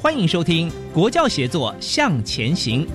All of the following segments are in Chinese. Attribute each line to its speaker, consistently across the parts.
Speaker 1: 欢迎收听《国教协作向前行》。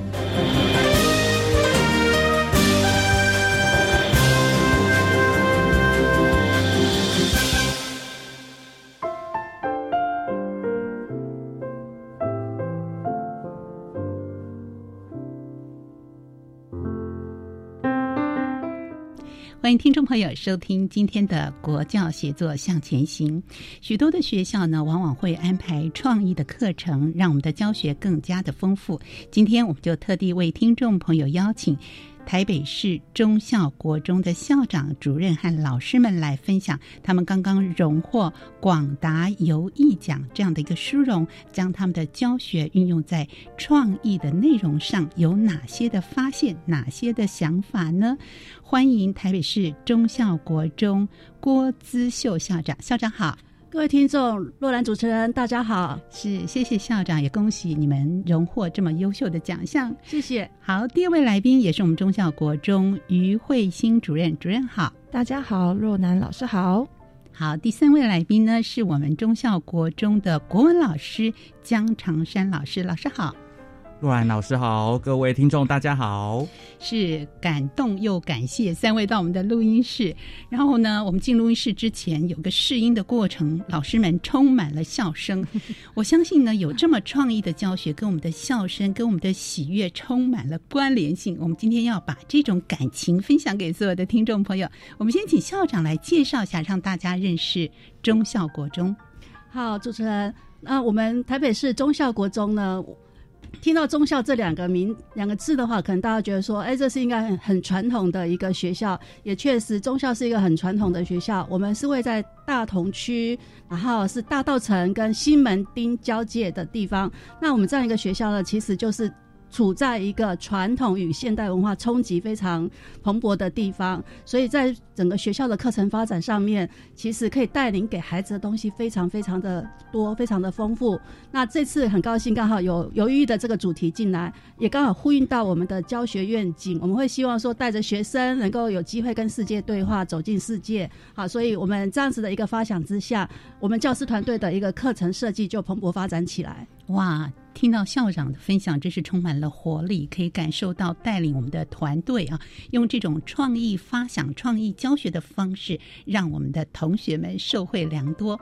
Speaker 2: 欢迎听众朋友收听今天的国教协作向前行。许多的学校呢，往往会安排创意的课程，让我们的教学更加的丰富。今天我们就特地为听众朋友邀请。台北市中校国中的校长、主任和老师们来分享，他们刚刚荣获广达游艺奖这样的一个殊荣，将他们的教学运用在创意的内容上，有哪些的发现，哪些的想法呢？欢迎台北市中校国中郭资秀校长，校长好。
Speaker 3: 各位听众，洛兰主持人，大家好，
Speaker 2: 是谢谢校长，也恭喜你们荣获这么优秀的奖项，
Speaker 3: 谢谢。
Speaker 2: 好，第二位来宾也是我们中校国中于慧欣主任，主任好，
Speaker 4: 大家好，若楠老师好，
Speaker 2: 好，第三位来宾呢是我们中校国中的国文老师江长山老师，老师好。
Speaker 5: 陆然老师好，各位听众大家好，
Speaker 2: 是感动又感谢三位到我们的录音室。然后呢，我们进录音室之前有个试音的过程，老师们充满了笑声。我相信呢，有这么创意的教学，跟我们的笑声、跟我们的喜悦充满了关联性。我们今天要把这种感情分享给所有的听众朋友。我们先请校长来介绍一下，让大家认识中校国中。
Speaker 3: 好，主持人，那我们台北市中校国中呢？听到中校这两个名两个字的话，可能大家觉得说，哎，这是应该很很传统的一个学校，也确实中校是一个很传统的学校。我们是位在大同区，然后是大道城跟西门町交界的地方。那我们这样一个学校呢，其实就是。处在一个传统与现代文化冲击非常蓬勃的地方，所以在整个学校的课程发展上面，其实可以带领给孩子的东西非常非常的多，非常的丰富。那这次很高兴刚好有犹豫的这个主题进来，也刚好呼应到我们的教学愿景。我们会希望说带着学生能够有机会跟世界对话，走进世界。好，所以我们这样子的一个发想之下，我们教师团队的一个课程设计就蓬勃发展起来。
Speaker 2: 哇！听到校长的分享，真是充满了活力，可以感受到带领我们的团队啊，用这种创意发想、创意教学的方式，让我们的同学们受惠良多。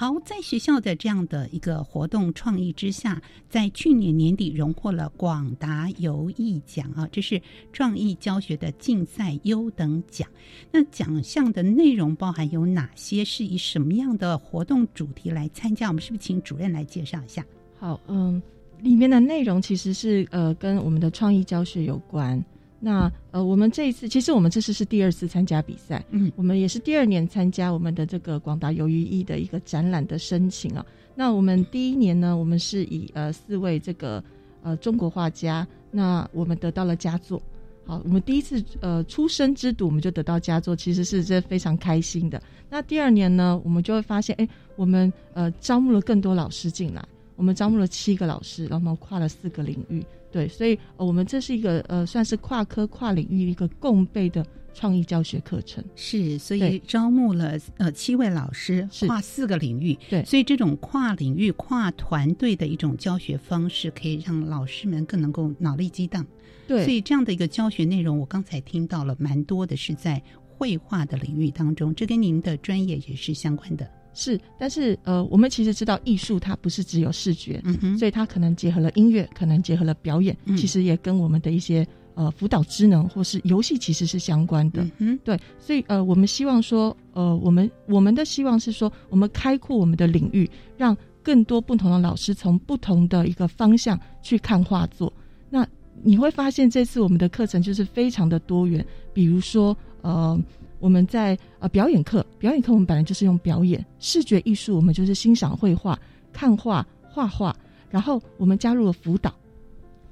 Speaker 2: 好，在学校的这样的一个活动创意之下，在去年年底荣获了广达游艺奖啊，这是创意教学的竞赛优等奖。那奖项的内容包含有哪些？是以什么样的活动主题来参加？我们是不是请主任来介绍一下？
Speaker 4: 好，嗯，里面的内容其实是呃跟我们的创意教学有关。那呃，我们这一次其实我们这次是第二次参加比赛，嗯，我们也是第二年参加我们的这个广达鱿鱼艺的一个展览的申请啊。那我们第一年呢，我们是以呃四位这个呃中国画家，那我们得到了佳作。好，我们第一次呃出生之犊，我们就得到佳作，其实是这非常开心的。那第二年呢，我们就会发现，哎，我们呃招募了更多老师进来，我们招募了七个老师，然后跨了四个领域。对，所以我们这是一个呃，算是跨科跨领域一个共备的创意教学课程。
Speaker 2: 是，所以招募了呃七位老师，跨四个领域。
Speaker 4: 对，
Speaker 2: 所以这种跨领域、跨团队的一种教学方式，可以让老师们更能够脑力激荡。
Speaker 4: 对，
Speaker 2: 所以这样的一个教学内容，我刚才听到了蛮多的，是在绘画的领域当中，这跟您的专业也是相关的。
Speaker 4: 是，但是呃，我们其实知道艺术它不是只有视觉，
Speaker 2: 嗯哼，
Speaker 4: 所以它可能结合了音乐，可能结合了表演，其实也跟我们的一些呃辅导职能或是游戏其实是相关的。
Speaker 2: 嗯
Speaker 4: 对，所以呃，我们希望说，呃，我们我们的希望是说，我们开阔我们的领域，让更多不同的老师从不同的一个方向去看画作。那你会发现，这次我们的课程就是非常的多元，比如说呃。我们在呃表演课，表演课我们本来就是用表演视觉艺术，我们就是欣赏绘画、看画、画画，然后我们加入了辅导。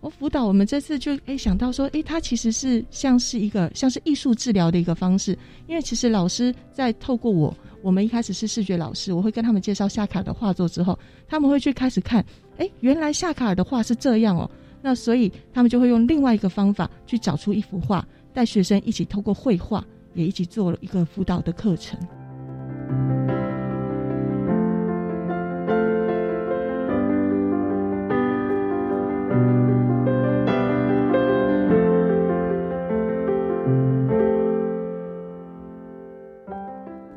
Speaker 4: 我辅导，我们这次就诶想到说，诶，它其实是像是一个像是艺术治疗的一个方式，因为其实老师在透过我，我们一开始是视觉老师，我会跟他们介绍夏卡尔的画作之后，他们会去开始看，诶，原来夏卡尔的画是这样哦，那所以他们就会用另外一个方法去找出一幅画，带学生一起透过绘画。也一起做了一个辅导的课程。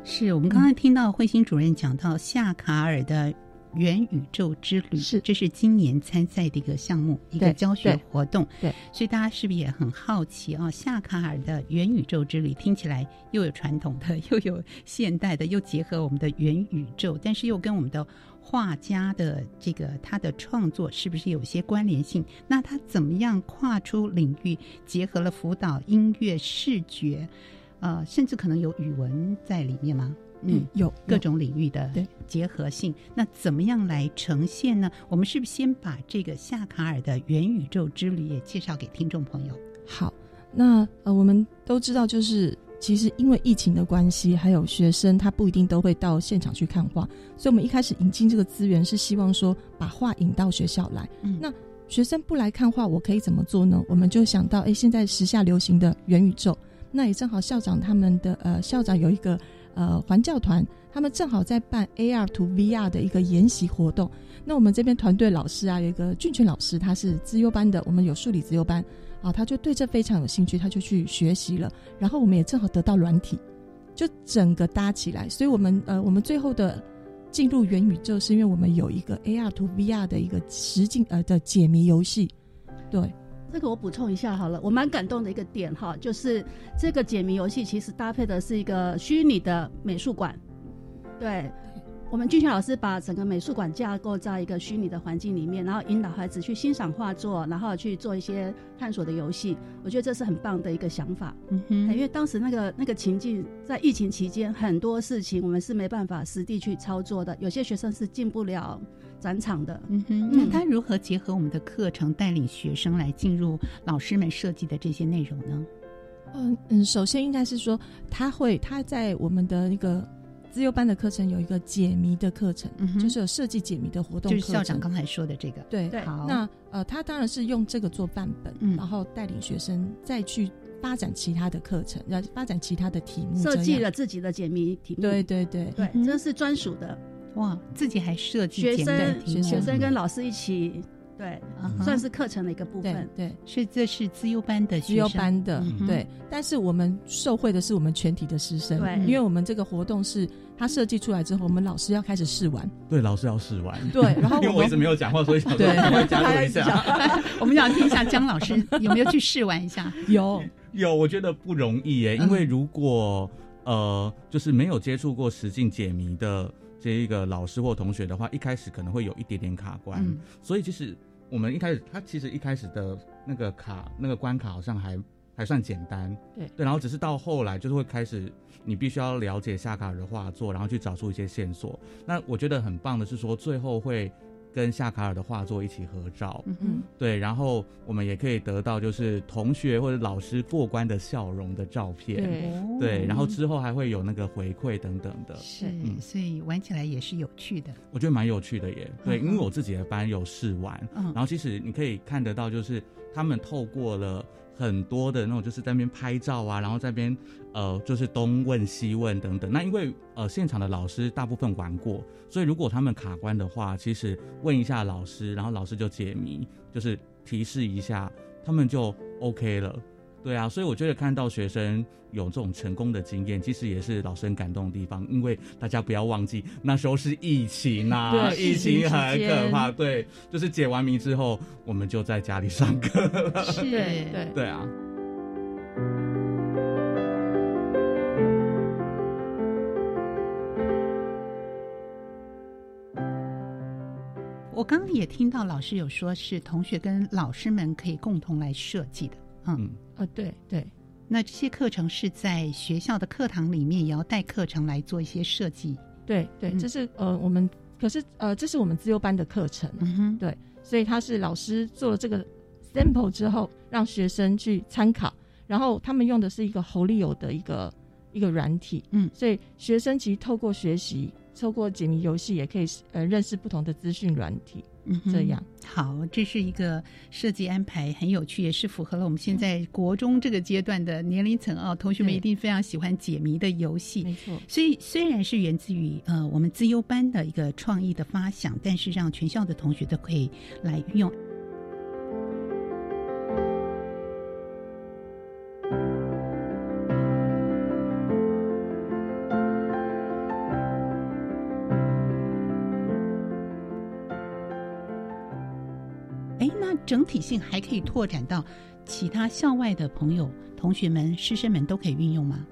Speaker 2: 是我们刚才听到慧心主任讲到夏卡尔的。元宇宙之旅
Speaker 4: 是，
Speaker 2: 这是今年参赛的一个项目，一个教学活动。
Speaker 4: 对，
Speaker 2: 所以大家是不是也很好奇啊？夏卡尔的元宇宙之旅听起来又有传统的，又有现代的，又结合我们的元宇宙，但是又跟我们的画家的这个他的创作是不是有些关联性？那他怎么样跨出领域，结合了辅导、音乐、视觉，呃，甚至可能有语文在里面吗？
Speaker 4: 嗯，有
Speaker 2: 各种领域的结合性，那怎么样来呈现呢？我们是不是先把这个夏卡尔的元宇宙之旅也介绍给听众朋友？
Speaker 4: 好，那呃，我们都知道，就是其实因为疫情的关系，还有学生他不一定都会到现场去看画，所以我们一开始引进这个资源是希望说把画引到学校来。
Speaker 2: 嗯，
Speaker 4: 那学生不来看画，我可以怎么做呢？我们就想到，哎，现在时下流行的元宇宙，那也正好校长他们的呃校长有一个。呃，环教团他们正好在办 AR to VR 的一个研习活动。那我们这边团队老师啊，有一个俊全老师，他是资优班的，我们有数理资优班啊，他就对这非常有兴趣，他就去学习了。然后我们也正好得到软体，就整个搭起来。所以我们呃，我们最后的进入元宇宙，是因为我们有一个 AR to VR 的一个实境呃的解谜游戏，对。
Speaker 3: 这个我补充一下好了，我蛮感动的一个点哈，就是这个解谜游戏其实搭配的是一个虚拟的美术馆，对。我们俊轩老师把整个美术馆架构在一个虚拟的环境里面，然后引导孩子去欣赏画作，然后去做一些探索的游戏。我觉得这是很棒的一个想法。
Speaker 2: 嗯哼，
Speaker 3: 因为当时那个那个情境在疫情期间，很多事情我们是没办法实地去操作的，有些学生是进不了展场的。
Speaker 2: 嗯哼，那他如何结合我们的课程，带领学生来进入老师们设计的这些内容呢？
Speaker 4: 嗯嗯，首先应该是说，他会他在我们的那个。自由班的课程有一个解谜的课程，就是有设计解谜的活动。
Speaker 2: 就是校长刚才说的这个。
Speaker 4: 对，好。那呃，他当然是用这个做范本，然后带领学生再去发展其他的课程，要发展其他的题目，
Speaker 3: 设计了自己的解谜题目。
Speaker 4: 对对对
Speaker 3: 对，这是专属的。
Speaker 2: 哇，自己还设计
Speaker 3: 学
Speaker 2: 生
Speaker 3: 学生跟老师一起。对，算是课程的一个部分。
Speaker 4: 对，
Speaker 2: 是这是自优班的
Speaker 4: 自优班的，对。但是我们受惠的是我们全体的师生，
Speaker 3: 对，
Speaker 4: 因为我们这个活动是他设计出来之后，我们老师要开始试玩。
Speaker 5: 对，老师要试玩。
Speaker 4: 对，然后
Speaker 5: 因为我一直没有讲话，所以想 加入一下。
Speaker 2: 我们想听一下姜老师有没有去试玩一下？
Speaker 4: 有
Speaker 5: 有，我觉得不容易耶，因为如果呃，就是没有接触过实境解谜的这一个老师或同学的话，一开始可能会有一点点卡关，所以其实。我们一开始，他其实一开始的那个卡，那个关卡好像还还算简单，
Speaker 4: 对
Speaker 5: 对，然后只是到后来就是会开始，你必须要了解夏卡尔的画作，然后去找出一些线索。那我觉得很棒的是说，最后会。跟夏卡尔的画作一起合照，
Speaker 2: 嗯
Speaker 5: 对，然后我们也可以得到就是同学或者老师过关的笑容的照片，对，然后之后还会有那个回馈等等的，
Speaker 2: 是，所以玩起来也是有趣的。
Speaker 5: 我觉得蛮有趣的耶，对，因为我自己的班有试玩，嗯。然后其实你可以看得到，就是他们透过了很多的那种，就是在那边拍照啊，然后在那边呃，就是东问西问等等。那因为呃，现场的老师大部分玩过，所以如果他们卡关的话，其实问一下老师，然后老师就解谜，就是提示一下，他们就 OK 了。对啊，所以我觉得看到学生有这种成功的经验，其实也是老师很感动的地方。因为大家不要忘记，那时候是疫情啊，疫情很可怕。对，就是解完谜之后，我们就在家里上课了。
Speaker 3: 是，对，
Speaker 5: 对啊。
Speaker 2: 我刚刚也听到老师有说，是同学跟老师们可以共同来设计的。嗯，
Speaker 4: 呃，对对，
Speaker 2: 那这些课程是在学校的课堂里面，也要带课程来做一些设计。
Speaker 4: 对对，这是呃，我们可是呃，这是我们自由班的课程。嗯哼，对，所以他是老师做了这个 sample 之后，让学生去参考，然后他们用的是一个侯利友的一个一个软体。嗯，所以学生其实透过学习，透过解谜游戏，也可以呃认识不同的资讯软体。嗯，这样
Speaker 2: 好，这是一个设计安排，很有趣，也是符合了我们现在国中这个阶段的年龄层啊。同学们一定非常喜欢解谜的游戏，
Speaker 4: 没错。
Speaker 2: 所以虽然是源自于呃我们资优班的一个创意的发想，但是让全校的同学都可以来运用。整体性还可以拓展到其他校外的朋友、同学们、师生们都可以运用吗？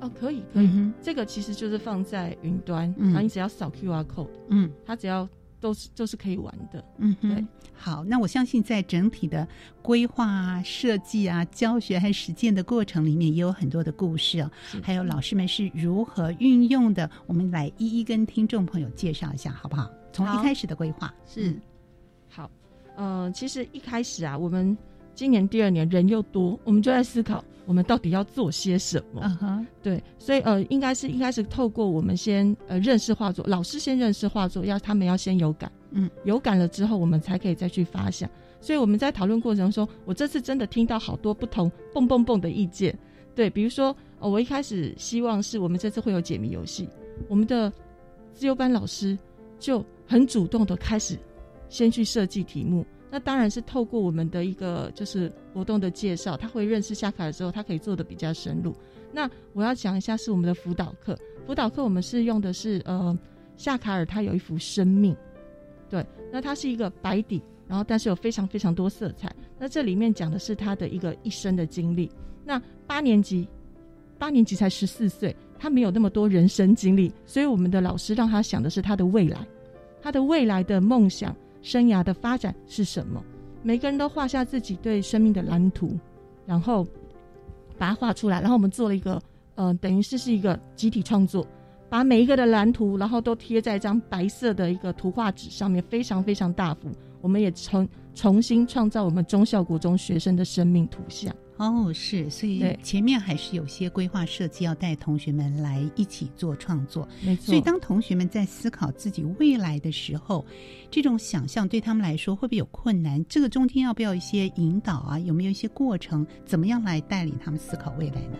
Speaker 4: 哦，可以，可以。嗯这个其实就是放在云端，嗯然后你只要扫 QR code，嗯，它只要都是都是可以玩的。嗯，对。
Speaker 2: 好，那我相信在整体的规划啊、设计啊、教学还实践的过程里面，也有很多的故事哦。还有老师们是如何运用的，我们来一一跟听众朋友介绍一下，好不好？从一开始的规划
Speaker 4: 是。呃，其实一开始啊，我们今年第二年人又多，我们就在思考我们到底要做些什么。嗯哼，对，所以呃，应该是应该是透过我们先呃认识画作，老师先认识画作，要他们要先有感，嗯，有感了之后，我们才可以再去发想。所以我们在讨论过程中，我这次真的听到好多不同蹦蹦蹦的意见。对，比如说，呃，我一开始希望是我们这次会有解谜游戏，我们的自由班老师就很主动的开始。先去设计题目，那当然是透过我们的一个就是活动的介绍，他会认识夏卡尔之后，他可以做的比较深入。那我要讲一下是我们的辅导课，辅导课我们是用的是呃夏卡尔他有一幅生命，对，那它是一个白底，然后但是有非常非常多色彩，那这里面讲的是他的一个一生的经历。那八年级八年级才十四岁，他没有那么多人生经历，所以我们的老师让他想的是他的未来，他的未来的梦想。生涯的发展是什么？每个人都画下自己对生命的蓝图，然后把它画出来。然后我们做了一个，呃，等于是是一个集体创作，把每一个的蓝图，然后都贴在一张白色的一个图画纸上面，非常非常大幅。我们也重重新创造我们中校国中学生的生命图像。
Speaker 2: 哦，是，所以前面还是有些规划设计要带同学们来一起做创作，
Speaker 4: 没错。
Speaker 2: 所以当同学们在思考自己未来的时候，这种想象对他们来说会不会有困难？这个中间要不要一些引导啊？有没有一些过程？怎么样来带领他们思考未来呢？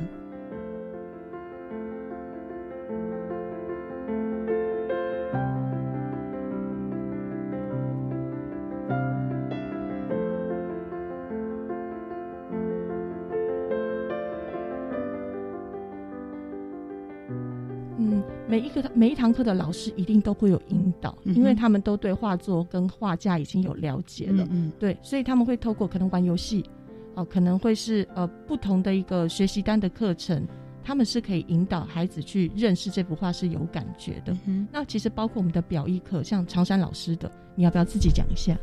Speaker 4: 每一个每一堂课的老师一定都会有引导，因为他们都对画作跟画家已经有了解了，嗯，对，所以他们会透过可能玩游戏，哦，可能会是呃不同的一个学习单的课程。他们是可以引导孩子去认识这幅画是有感觉的。那其实包括我们的表意课，像常山老师的，你要不要自己讲一下？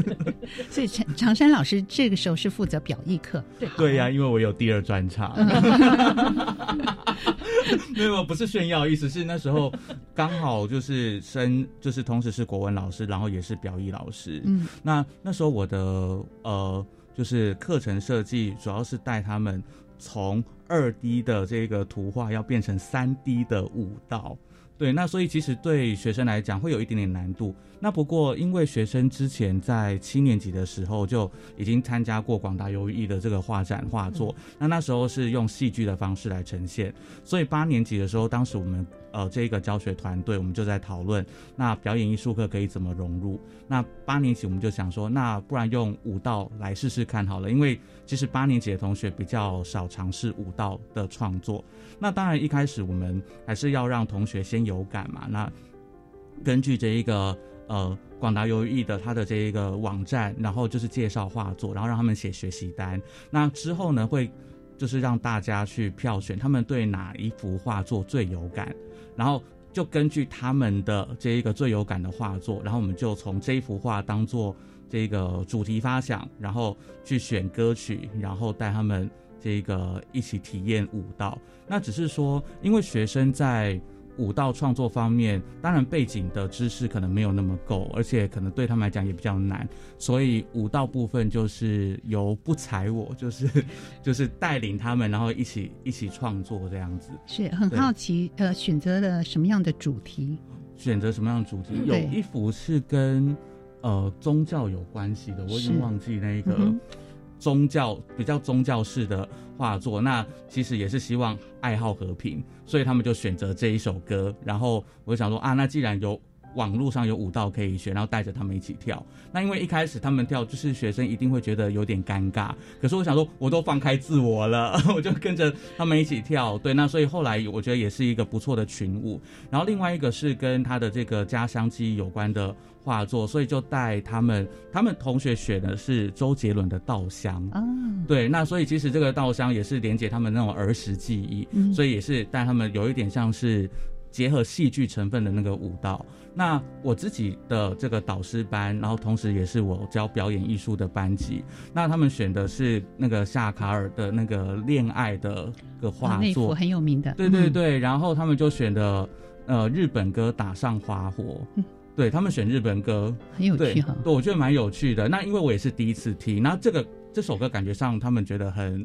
Speaker 2: 所以常常山老师这个时候是负责表意课。
Speaker 4: 对
Speaker 5: 对呀，因为我有第二专场。没有，不是炫耀，意思是那时候刚好就是升，就是同时是国文老师，然后也是表意老师。嗯，那那时候我的呃，就是课程设计主要是带他们。从二 D 的这个图画要变成三 D 的舞蹈。对，那所以其实对学生来讲会有一点点难度。那不过因为学生之前在七年级的时候就已经参加过广大优异的这个画展画作，那那时候是用戏剧的方式来呈现，所以八年级的时候，当时我们呃这个教学团队我们就在讨论，那表演艺术课可以怎么融入。那八年级我们就想说，那不然用舞蹈来试试看好了，因为其实八年级的同学比较少尝试舞蹈的创作。那当然，一开始我们还是要让同学先有感嘛。那根据这一个呃广达优艺的它的这一个网站，然后就是介绍画作，然后让他们写学习单。那之后呢，会就是让大家去票选他们对哪一幅画作最有感，然后就根据他们的这一个最有感的画作，然后我们就从这一幅画当做这个主题发想，然后去选歌曲，然后带他们。这个一起体验舞蹈，那只是说，因为学生在舞蹈创作方面，当然背景的知识可能没有那么够，而且可能对他们来讲也比较难，所以舞蹈部分就是由不才我，就是 就是带领他们，然后一起一起创作这样子。
Speaker 2: 是很好奇，呃，选择了什么样的主题？
Speaker 5: 选择什么样的主题？有一幅是跟呃宗教有关系的，我已经忘记那个。宗教比较宗教式的画作，那其实也是希望爱好和平，所以他们就选择这一首歌。然后我想说啊，那既然有网络上有舞蹈可以学，然后带着他们一起跳。那因为一开始他们跳，就是学生一定会觉得有点尴尬。可是我想说，我都放开自我了，我就跟着他们一起跳。对，那所以后来我觉得也是一个不错的群舞。然后另外一个是跟他的这个家乡记忆有关的。画作，所以就带他们，他们同学选的是周杰伦的《稻香》啊，对，那所以其实这个《稻香》也是连接他们那种儿时记忆，所以也是带他们有一点像是结合戏剧成分的那个舞蹈。那我自己的这个导师班，然后同时也是我教表演艺术的班级，那他们选的是那个夏卡尔的那个恋爱的个画作，
Speaker 2: 很有名的，
Speaker 5: 对对对，然后他们就选的呃日本歌《打上花火》。对他们选日本歌
Speaker 2: 很有趣哈，
Speaker 5: 对，我觉得蛮有趣的。那因为我也是第一次听，那这个这首歌感觉上他们觉得很，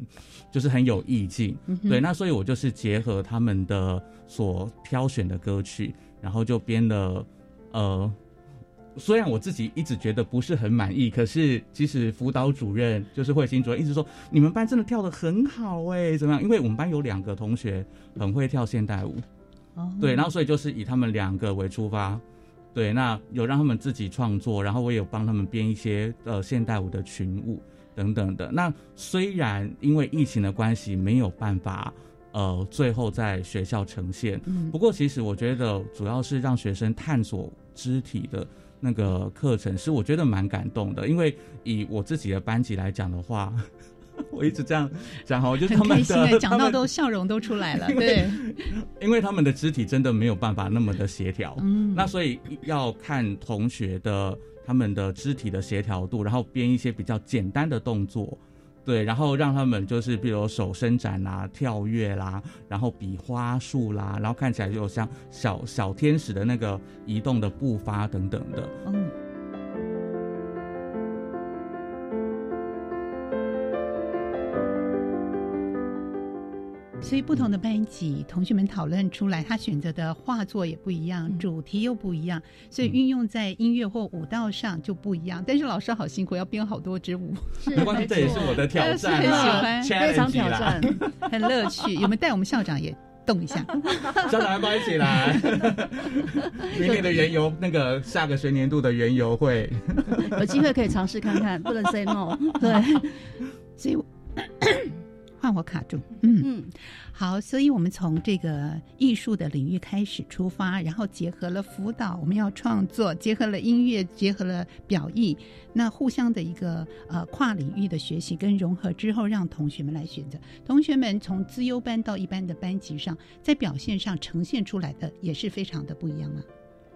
Speaker 5: 就是很有意境。对，那所以我就是结合他们的所挑选的歌曲，然后就编了。呃，虽然我自己一直觉得不是很满意，可是其实辅导主任就是慧心主任一直说你们班真的跳的很好哎，怎么样？因为我们班有两个同学很会跳现代舞，哦，对，然后所以就是以他们两个为出发。对，那有让他们自己创作，然后我也有帮他们编一些呃现代舞的群舞等等的。那虽然因为疫情的关系没有办法呃最后在学校呈现，不过其实我觉得主要是让学生探索肢体的那个课程是我觉得蛮感动的。因为以我自己的班级来讲的话。我一直这样讲哈，我觉得 他们
Speaker 2: 的讲到都笑容都出来了，对，
Speaker 5: 因为他们的肢体真的没有办法那么的协调，嗯，那所以要看同学的他们的肢体的协调度，然后编一些比较简单的动作，对，然后让他们就是比如手伸展啦、跳跃啦，然后比花束啦，然后看起来就像小小天使的那个移动的步伐等等的，嗯。
Speaker 2: 所以不同的班级，同学们讨论出来，他选择的画作也不一样，主题又不一样，所以运用在音乐或舞蹈上就不一样。但是老师好辛苦，要编好多支舞。
Speaker 5: 没关系，这也是我的挑战，
Speaker 2: 很喜欢，
Speaker 3: 非常挑战，
Speaker 2: 很乐趣。有没有带我们校长也动一下？
Speaker 5: 校长要不要一起来？明年的园游，那个下个学年度的园游会，
Speaker 3: 有机会可以尝试看看，不能 say no。对，
Speaker 2: 所以。换我卡住，嗯嗯，好，所以我们从这个艺术的领域开始出发，然后结合了辅导，我们要创作，结合了音乐，结合了表意，那互相的一个呃跨领域的学习跟融合之后，让同学们来选择。同学们从资优班到一般的班级上，在表现上呈现出来的也是非常的不一样啊。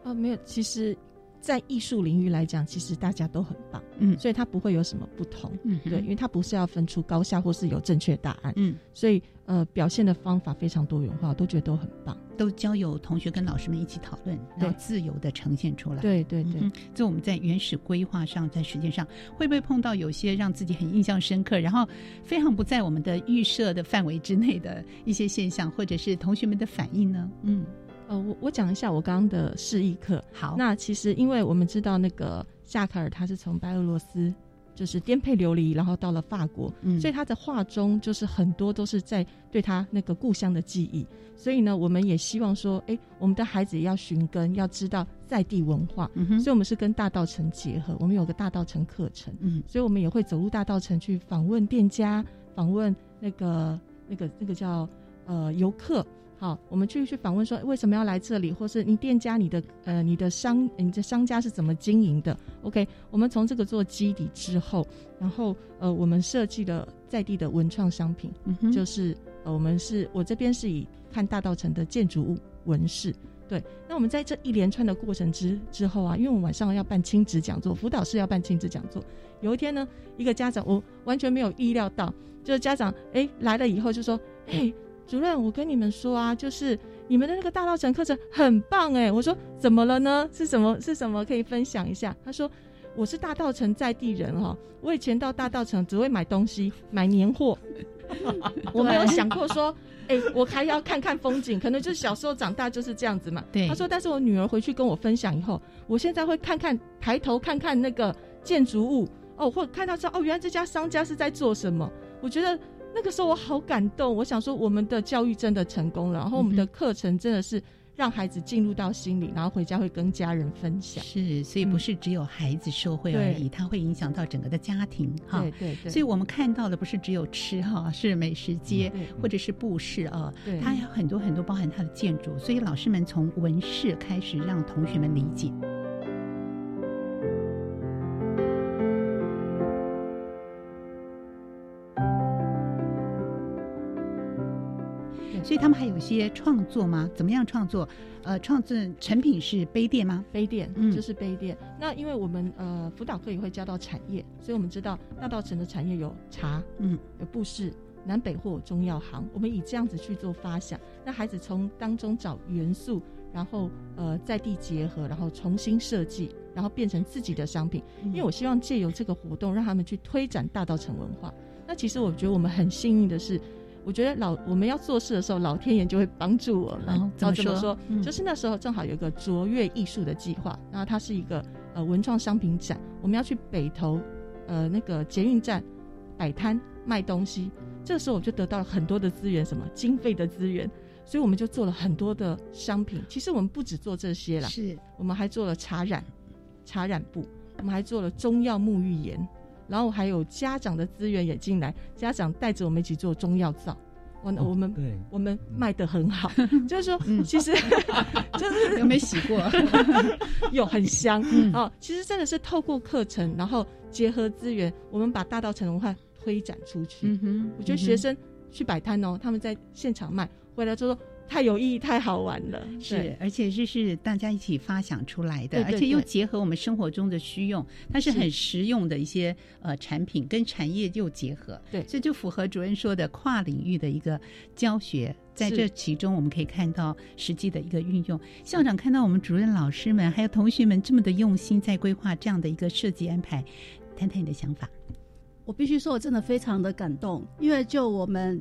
Speaker 4: 哦，没有，其实。在艺术领域来讲，其实大家都很棒，
Speaker 2: 嗯，
Speaker 4: 所以它不会有什么不同，
Speaker 2: 嗯，
Speaker 4: 对，因为它不是要分出高下或是有正确答案，
Speaker 2: 嗯，
Speaker 4: 所以呃，表现的方法非常多元化，我都觉得都很棒，
Speaker 2: 都交由同学跟老师们一起讨论，然后自由的呈现出来，
Speaker 4: 对对对。
Speaker 2: 这我们在原始规划上，在实践上会不会碰到有些让自己很印象深刻，然后非常不在我们的预设的范围之内的一些现象，或者是同学们的反应呢？嗯。
Speaker 4: 呃，我我讲一下我刚刚的示意课。
Speaker 2: 好，
Speaker 4: 那其实因为我们知道那个夏卡尔他是从白俄罗斯就是颠沛流离，然后到了法国，嗯，所以他的画中就是很多都是在对他那个故乡的记忆。所以呢，我们也希望说，哎，我们的孩子也要寻根，要知道在地文化。所以我们是跟大道城结合，我们有个大道城课程。嗯，所以我们也会走入大道城去访问店家，访问那个那个那个叫呃游客。好，我们去去访问说为什么要来这里，或是你店家、你的呃、你的商、你的商家是怎么经营的？OK，我们从这个做基底之后，然后呃，我们设计了在地的文创商品，就是呃，我们是我这边是以看大道城的建筑物纹饰。对，那我们在这一连串的过程之之后啊，因为我们晚上要办亲子讲座，辅导室要办亲子讲座。有一天呢，一个家长我完全没有意料到，就是家长哎来了以后就说哎。主任，我跟你们说啊，就是你们的那个大道城课程很棒哎。我说怎么了呢？是什么？是什么？可以分享一下？他说我是大道城在地人哈，我以前到大道城只会买东西，买年货，我没有想过说，哎，我还要看看风景。可能就是小时候长大就是这样子嘛。
Speaker 2: 对。
Speaker 4: 他说，但是我女儿回去跟我分享以后，我现在会看看抬头看看那个建筑物哦，或者看到说哦，原来这家商家是在做什么。我觉得。那个时候我好感动，我想说我们的教育真的成功了，然后我们的课程真的是让孩子进入到心里，然后回家会跟家人分享。
Speaker 2: 是，所以不是只有孩子受惠而已，它会影响到整个的家庭哈。
Speaker 4: 对对对。
Speaker 2: 所以我们看到的不是只有吃哈，是美食街或者是布市啊，它有很多很多包含它的建筑，所以老师们从文饰开始让同学们理解。所以他们还有一些创作吗？怎么样创作？呃，创作成品是杯垫吗？
Speaker 4: 杯垫，嗯，就是杯垫。那因为我们呃辅导课也会教到产业，所以我们知道大道城的产业有茶，嗯，有布饰，南北货中药行。我们以这样子去做发想，让孩子从当中找元素，然后呃在地结合，然后重新设计，然后变成自己的商品。因为我希望借由这个活动，让他们去推展大道城文化。那其实我觉得我们很幸运的是。我觉得老我们要做事的时候，老天爷就会帮助我们。
Speaker 2: 怎么
Speaker 4: 说？就是那时候正好有一个卓越艺术的计划，然后它是一个呃文创商品展，我们要去北投呃那个捷运站摆摊卖东西。这个时候我就得到了很多的资源，什么经费的资源，所以我们就做了很多的商品。其实我们不止做这些了，
Speaker 2: 是
Speaker 4: 我们还做了茶染茶染布，我们还做了中药沐浴盐。然后还有家长的资源也进来，家长带着我们一起做中药皂，我我们对。我们卖的很好，就是说其实 就是
Speaker 2: 有没洗过，
Speaker 4: 有很香。哦。其实真的是透过课程，然后结合资源，我们把大道城文化推展出去。嗯哼，我觉得学生去摆摊哦，他们在现场卖，回来就说。太有意义，太好玩了，
Speaker 2: 是，而且这是大家一起发想出来的，而且又结合我们生活中的需用，它是很实用的一些呃产品，跟产业又结合，
Speaker 4: 对，
Speaker 2: 所以就符合主任说的跨领域的一个教学，在这其中我们可以看到实际的一个运用。校长看到我们主任老师们还有同学们这么的用心在规划这样的一个设计安排，谈谈你的想法。
Speaker 3: 我必须说，我真的非常的感动，因为就我们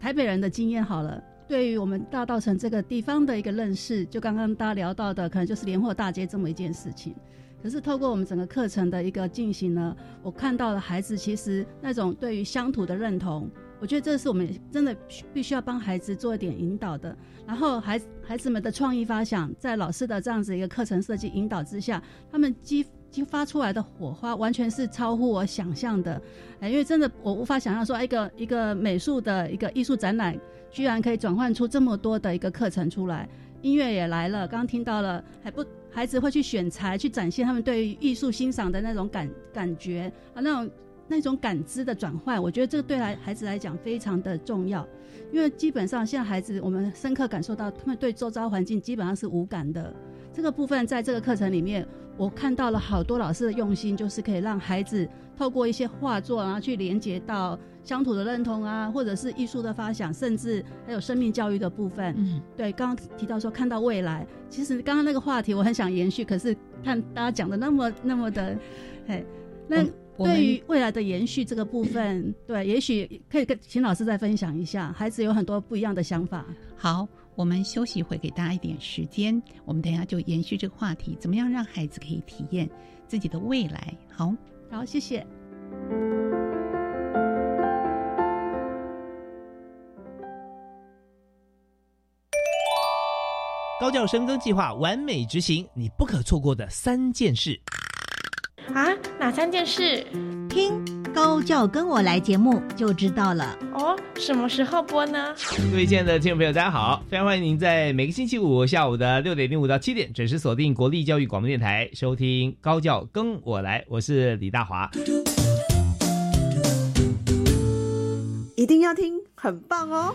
Speaker 3: 台北人的经验好了。对于我们大道城这个地方的一个认识，就刚刚大家聊到的，可能就是连货大街这么一件事情。可是透过我们整个课程的一个进行呢，我看到了孩子其实那种对于乡土的认同，我觉得这是我们真的必须要帮孩子做一点引导的。然后孩孩子们的创意发想，在老师的这样子一个课程设计引导之下，他们激激发出来的火花，完全是超乎我想象的。哎，因为真的我无法想象说一个一个美术的一个艺术展览。居然可以转换出这么多的一个课程出来，音乐也来了。刚刚听到了，还不孩子会去选材，去展现他们对于艺术欣赏的那种感感觉啊，那种那种感知的转换，我觉得这个对来孩子来讲非常的重要，因为基本上现在孩子我们深刻感受到他们对周遭环境基本上是无感的。这个部分在这个课程里面，我看到了好多老师的用心，就是可以让孩子透过一些画作，然后去连接到乡土的认同啊，或者是艺术的发想，甚至还有生命教育的部分。嗯，对，刚刚提到说看到未来，其实刚刚那个话题我很想延续，可是看大家讲的那么那么的，哎，那。对于未来的延续这个部分，对，也许可以跟秦老师再分享一下。孩子有很多不一样的想法。
Speaker 2: 好，我们休息一会，给大家一点时间。我们等下就延续这个话题，怎么样让孩子可以体验自己的未来？好，
Speaker 3: 好，谢谢。
Speaker 1: 高教深耕计划完美执行，你不可错过的三件事。
Speaker 6: 啊，哪三件事？
Speaker 7: 听高教跟我来节目就知道了。哦，
Speaker 6: 什么时候播呢？
Speaker 1: 各位亲爱的听众朋友，大家好，非常欢迎您在每个星期五下午的六点零五到七点准时锁定国立教育广播电台，收听高教跟我来。我是李大华，
Speaker 8: 一定要听，很棒哦。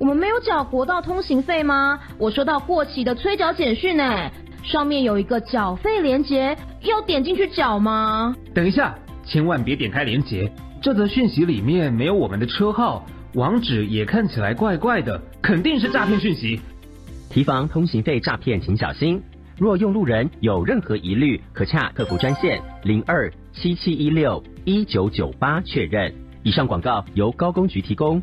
Speaker 9: 我们没有缴国道通行费吗？我收到过期的催缴简讯呢，上面有一个缴费连结，要点进去缴吗？
Speaker 10: 等一下，千万别点开连结，这则讯息里面没有我们的车号，网址也看起来怪怪的，肯定是诈骗讯息。
Speaker 11: 提防通行费诈骗，请小心。若用路人有任何疑虑，可洽客服专线零二七七一六一九九八确认。以上广告由高工局提供。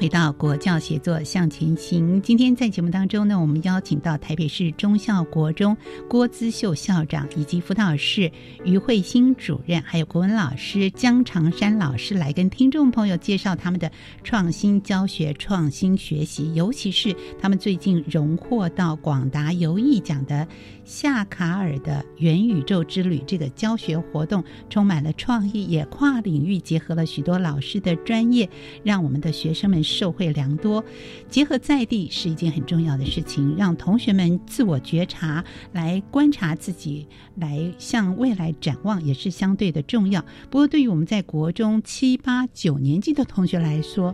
Speaker 2: 回到国教协作向前行。今天在节目当中呢，我们邀请到台北市中校国中郭资秀校长，以及辅导室于慧欣主任，还有国文老师江长山老师来跟听众朋友介绍他们的创新教学、创新学习，尤其是他们最近荣获到广达游艺奖的。夏卡尔的元宇宙之旅这个教学活动充满了创意，也跨领域结合了许多老师的专业，让我们的学生们受惠良多。结合在地是一件很重要的事情，让同学们自我觉察，来观察自己，来向未来展望，也是相对的重要。不过，对于我们在国中七八九年级的同学来说，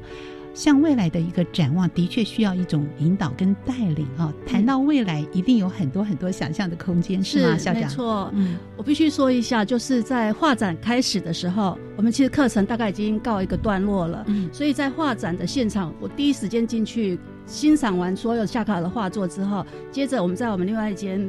Speaker 2: 向未来的一个展望，的确需要一种引导跟带领啊。谈到未来，一定有很多很多想象的空间，是吗，校长？
Speaker 3: 没错，嗯，我必须说一下，就是在画展开始的时候，我们其实课程大概已经告一个段落了，嗯，所以在画展的现场，我第一时间进去欣赏完所有夏卡尔的画作之后，接着我们在我们另外一间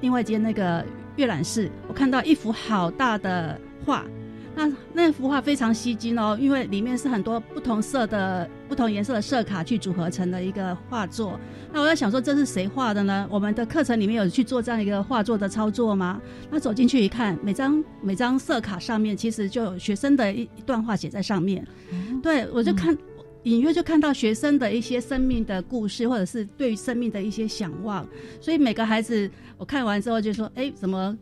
Speaker 3: 另外一间那个阅览室，我看到一幅好大的画。那那幅画非常吸睛哦，因为里面是很多不同色的、不同颜色的色卡去组合成的一个画作。那我在想说，这是谁画的呢？我们的课程里面有去做这样一个画作的操作吗？那走进去一看，每张每张色卡上面其实就有学生的一一段话写在上面。对我就看隐约就看到学生的一些生命的故事，或者是对于生命的一些想望。所以每个孩子我看完之后就说：“哎，怎么？”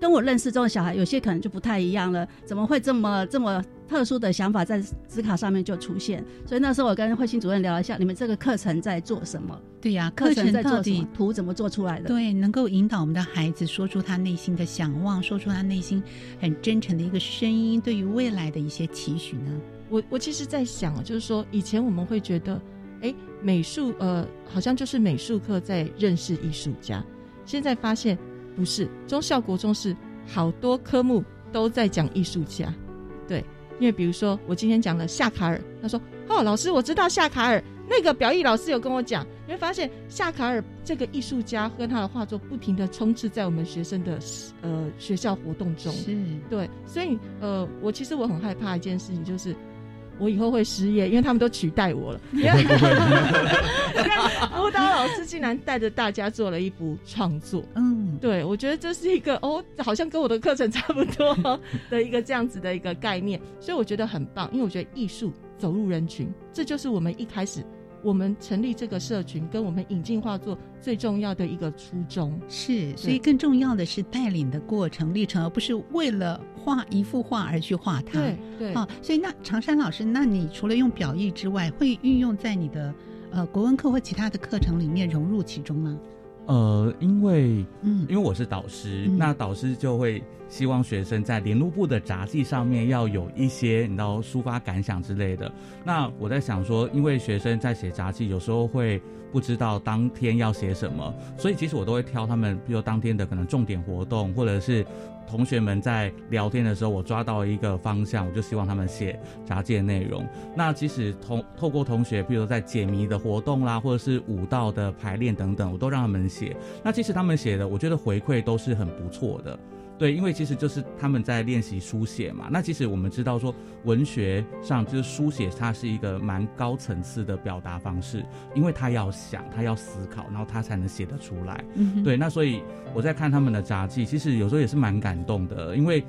Speaker 3: 跟我认识中的小孩有些可能就不太一样了，怎么会这么这么特殊的想法在纸卡上面就出现。所以那时候我跟慧心主任聊一下，你们这个课程在做什么？
Speaker 2: 对呀，
Speaker 3: 课程在
Speaker 2: 做什么
Speaker 3: 图怎么做出来的？
Speaker 2: 对，能够引导我们的孩子说出他内心的想望，说出他内心很真诚的一个声音，对于未来的一些期许呢？
Speaker 4: 我我其实，在想，就是说，以前我们会觉得，哎，美术，呃，好像就是美术课在认识艺术家。现在发现不是，中校国中是好多科目都在讲艺术家。对，因为比如说，我今天讲了夏卡尔，他说，哦，老师，我知道夏卡尔。那个表意老师有跟我讲，你会发现夏卡尔这个艺术家跟他的画作不停的充斥在我们学生的呃学校活动中，
Speaker 2: 是
Speaker 4: 对，所以呃，我其实我很害怕一件事情，就是我以后会失业，因为他们都取代我了。舞蹈 老师竟然带着大家做了一幅创作，
Speaker 2: 嗯，
Speaker 4: 对我觉得这是一个哦，好像跟我的课程差不多 的一个这样子的一个概念，所以我觉得很棒，因为我觉得艺术走入人群，这就是我们一开始。我们成立这个社群，跟我们引进画作最重要的一个初衷。
Speaker 2: 是，所以更重要的是带领的过程历程，而不是为了画一幅画而去画它。
Speaker 4: 对对，
Speaker 2: 啊，所以那常山老师，那你除了用表意之外，会运用在你的呃国文课或其他的课程里面融入其中吗？
Speaker 5: 呃，因为
Speaker 2: 嗯，
Speaker 5: 因为我是导师，那导师就会希望学生在联络部的杂技上面要有一些，你知道抒发感想之类的。那我在想说，因为学生在写杂技，有时候会不知道当天要写什么，所以其实我都会挑他们，比如当天的可能重点活动，或者是。同学们在聊天的时候，我抓到一个方向，我就希望他们写杂技的内容。那即使同透过同学，比如在解谜的活动啦，或者是舞蹈的排练等等，我都让他们写。那其实他们写的，我觉得回馈都是很不错的。对，因为其实就是他们在练习书写嘛。那其实我们知道说，文学上就是书写，它是一个蛮高层次的表达方式，因为他要想，他要思考，然后他才能写得出来。
Speaker 2: 嗯，
Speaker 5: 对。那所以我在看他们的杂技，其实有时候也是蛮感动的，因为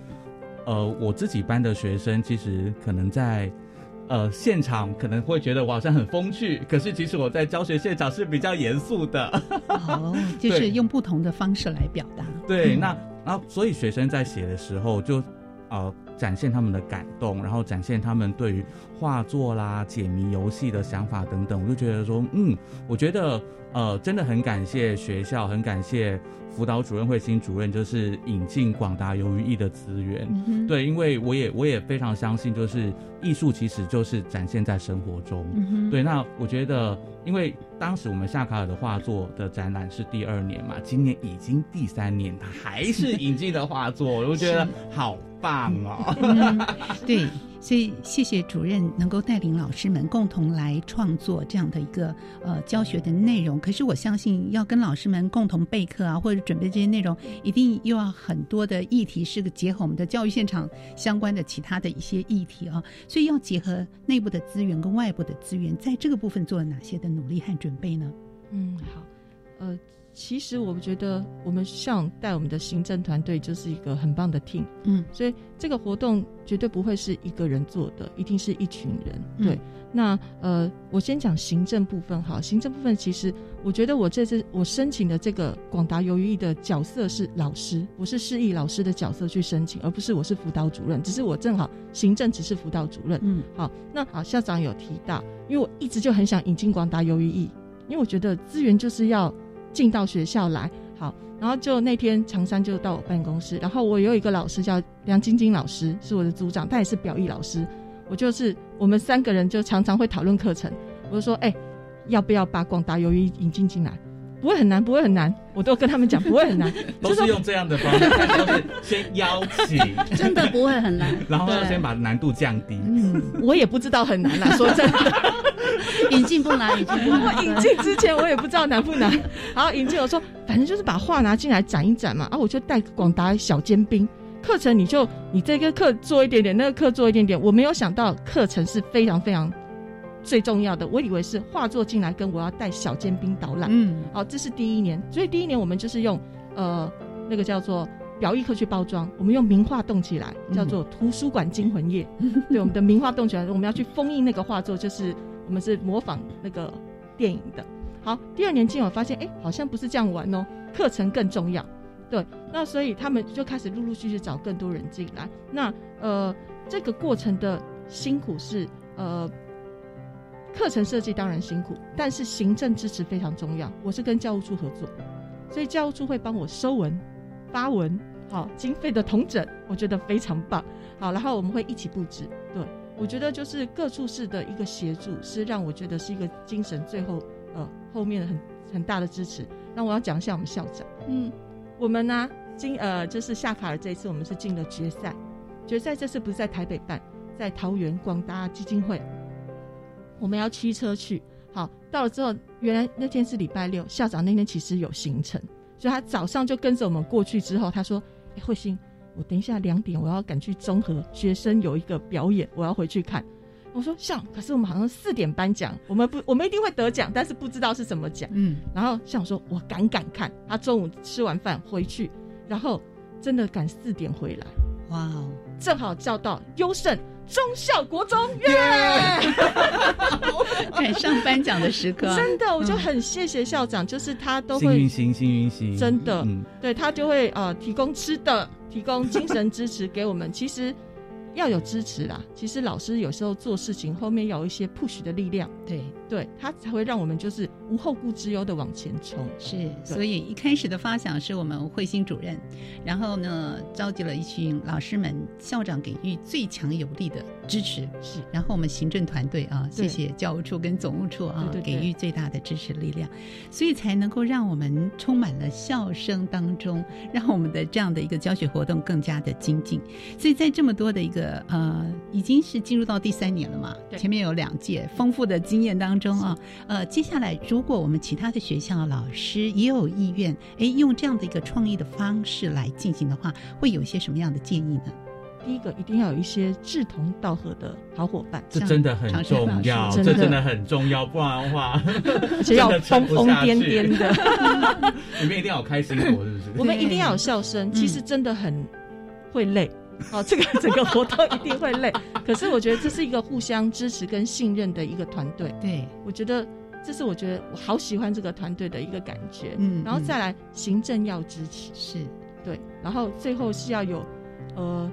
Speaker 5: 呃，我自己班的学生其实可能在呃现场可能会觉得我好像很风趣，可是其实我在教学现场是比较严肃的。
Speaker 2: 哦，就是用不同的方式来表达。
Speaker 5: 对，那。那，所以学生在写的时候，就呃展现他们的感动，然后展现他们对于画作啦、解谜游戏的想法等等。我就觉得说，嗯，我觉得呃真的很感谢学校，很感谢辅导主任、慧心主任，就是引进广达游于艺的资源。对，因为我也我也非常相信，就是艺术其实就是展现在生活中。对，那我觉得。因为当时我们夏卡尔的画作的展览是第二年嘛，今年已经第三年，他还是引进的画作，我觉得好棒
Speaker 2: 哦。对，所以谢谢主任能够带领老师们共同来创作这样的一个呃教学的内容。可是我相信要跟老师们共同备课啊，或者准备这些内容，一定又要很多的议题是个结合我们的教育现场相关的其他的一些议题啊，所以要结合内部的资源跟外部的资源，在这个部分做了哪些的？努力和准备呢？
Speaker 4: 嗯，好，呃，其实我们觉得我们像带我们的行政团队就是一个很棒的 team，
Speaker 2: 嗯，
Speaker 4: 所以这个活动绝对不会是一个人做的，一定是一群人。对，那呃，我先讲行政部分哈，行政部分其实我觉得我这次我申请的这个广达游艺的角色是老师，我是示意老师的角色去申请，而不是我是辅导主任，只是我正好行政只是辅导主任。
Speaker 2: 嗯，
Speaker 4: 好，那好，校长有提到。因为我一直就很想引进广达游于艺，因为我觉得资源就是要进到学校来。好，然后就那天常山就到我办公室，然后我有一个老师叫梁晶晶老师，是我的组长，他也是表意老师。我就是我们三个人就常常会讨论课程，我就说，哎，要不要把广达游鱼引进进来？不会很难，不会很难，我都跟他们讲不会很难，
Speaker 5: 都是用这样的方式，就是先邀请，
Speaker 3: 真的不会很难，
Speaker 5: 然后要先把难度降低。
Speaker 4: 嗯，我也不知道很难啦，说真的，
Speaker 3: 引进不难，引进不难。
Speaker 4: 引进之前我也不知道难不难。好，引进我说，反正就是把画拿进来展一展嘛。啊，我就带广达小尖兵课程，你就你这个课做一点点，那个课做一点点。我没有想到课程是非常非常。最重要的，我以为是画作进来跟我要带小尖兵导览。
Speaker 2: 嗯，
Speaker 4: 好，这是第一年，所以第一年我们就是用呃那个叫做表意课去包装，我们用名画动起来，叫做图书馆惊魂夜。对，我们的名画动起来，我们要去封印那个画作，就是我们是模仿那个电影的。好，第二年进我发现，哎，好像不是这样玩哦，课程更重要。对，那所以他们就开始陆陆续续找更多人进来。那呃。这个过程的辛苦是呃，课程设计当然辛苦，但是行政支持非常重要。我是跟教务处合作，所以教务处会帮我收文、发文，好经费的统整，我觉得非常棒。好，然后我们会一起布置。对我觉得就是各处室的一个协助，是让我觉得是一个精神最后呃后面的很很大的支持。那我要讲一下我们校长，嗯，我们呢今呃就是下卡尔这一次我们是进了决赛，决赛这次不是在台北办，在桃园广达基金会，我们要驱车去。好，到了之后，原来那天是礼拜六，校长那天其实有行程，所以他早上就跟着我们过去。之后他说：“哎，慧心，我等一下两点我要赶去综合，学生有一个表演，我要回去看。”我说：“像，可是我们好像四点颁奖，我们不，我们一定会得奖，但是不知道是什么奖。”嗯，然后像我说：“我赶赶看。”他中午吃完饭回去，然后真的赶四点回来。哇哦，正好叫到优胜。中校国中耶，
Speaker 2: 赶 上颁奖的时刻，
Speaker 4: 真的，我就很谢谢校长，就是他都会
Speaker 5: 幸运星，幸运星，
Speaker 4: 真的，对他就会呃提供吃的，提供精神支持给我们。其实。要有支持啦，其实老师有时候做事情后面要有一些 push 的力量，
Speaker 2: 对
Speaker 4: 对，他才会让我们就是无后顾之忧的往前冲。
Speaker 2: 是，所以一开始的发想是我们慧心主任，然后呢召集了一群老师们，校长给予最强有力的支持，
Speaker 4: 是，
Speaker 2: 然后我们行政团队啊，谢谢教务处跟总务处啊，给予最大的支持力量，所以才能够让我们充满了笑声当中，让我们的这样的一个教学活动更加的精进。所以在这么多的一个呃，已经是进入到第三年了嘛？前面有两届丰富的经验当中啊，呃，接下来如果我们其他的学校老师也有意愿，哎，用这样的一个创意的方式来进行的话，会有一些什么样的建议呢？
Speaker 4: 第一个，一定要有一些志同道合的好伙伴，
Speaker 5: 这真的很重要，这真的很重要，不然的话，
Speaker 4: 而且要疯疯癫癫的，
Speaker 5: 你们一定要有开心果，是不是？
Speaker 4: 我们一定要有笑声，其实真的很会累。哦，这个 整个活动一定会累，可是我觉得这是一个互相支持跟信任的一个团队。
Speaker 2: 对，
Speaker 4: 我觉得这是我觉得我好喜欢这个团队的一个感觉。嗯，然后再来行政要支持，
Speaker 2: 是。
Speaker 4: 对，然后最后是要有呃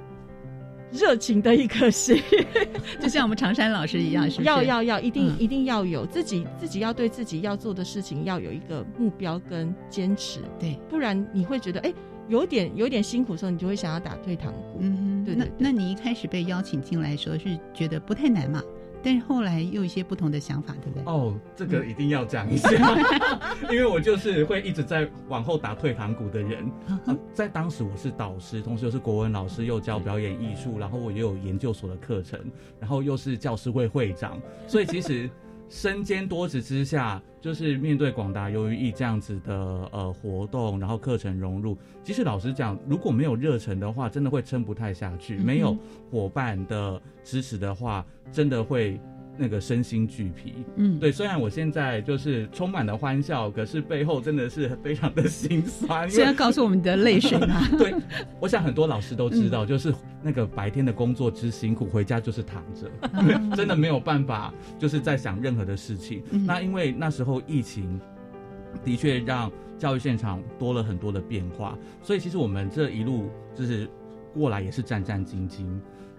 Speaker 4: 热情的一颗心，
Speaker 2: 就像我们常山老师一样，是
Speaker 4: 要要要一定一定要有自己自己要对自己要做的事情要有一个目标跟坚持，
Speaker 2: 对，
Speaker 4: 不然你会觉得哎。有点有点辛苦的时候，你就会想要打退堂鼓。嗯，对。
Speaker 2: 那那你一开始被邀请进来的时候是觉得不太难嘛？但是后来又有一些不同的想法，对不对？
Speaker 5: 哦，这个一定要讲一下，因为我就是会一直在往后打退堂鼓的人。在当时我是导师，同时又是国文老师，又教表演艺术，然后我又有研究所的课程，然后又是教师会会长，所以其实。身兼多职之下，就是面对广大优于艺这样子的呃活动，然后课程融入。其实老实讲，如果没有热忱的话，真的会撑不太下去。没有伙伴的支持的话，真的会。那个身心俱疲，嗯，对。虽然我现在就是充满了欢笑，可是背后真的是非常的心酸。
Speaker 2: 现在告诉我们的泪水吗？
Speaker 5: 对，我想很多老师都知道，就是那个白天的工作之辛苦，回家就是躺着，真的没有办法，就是在想任何的事情。那因为那时候疫情的确让教育现场多了很多的变化，所以其实我们这一路就是过来也是战战兢兢。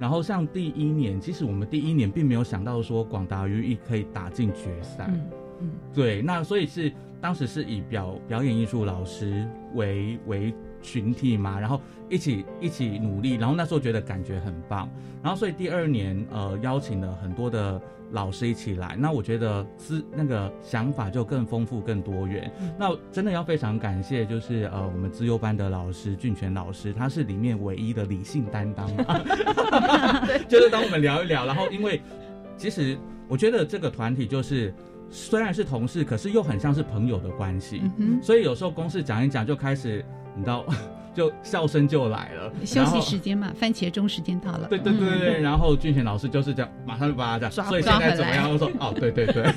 Speaker 5: 然后像第一年，其实我们第一年并没有想到说广达于艺可以打进决赛。嗯嗯，对，那所以是当时是以表表演艺术老师为为群体嘛，然后一起一起努力，然后那时候觉得感觉很棒。然后所以第二年呃邀请了很多的。老师一起来，那我觉得资那个想法就更丰富、更多元。那真的要非常感谢，就是呃，我们资优班的老师俊全老师，他是里面唯一的理性担当。就是当我们聊一聊，然后因为其实我觉得这个团体就是虽然是同事，可是又很像是朋友的关系，所以有时候公事讲一讲就开始，你知道。就笑声就来了，
Speaker 2: 休息时间嘛，番茄钟时间到了。
Speaker 5: 对对对对，然后俊贤老师就是这样，马上就把他这样，所以现在怎么样？我说哦，对对对，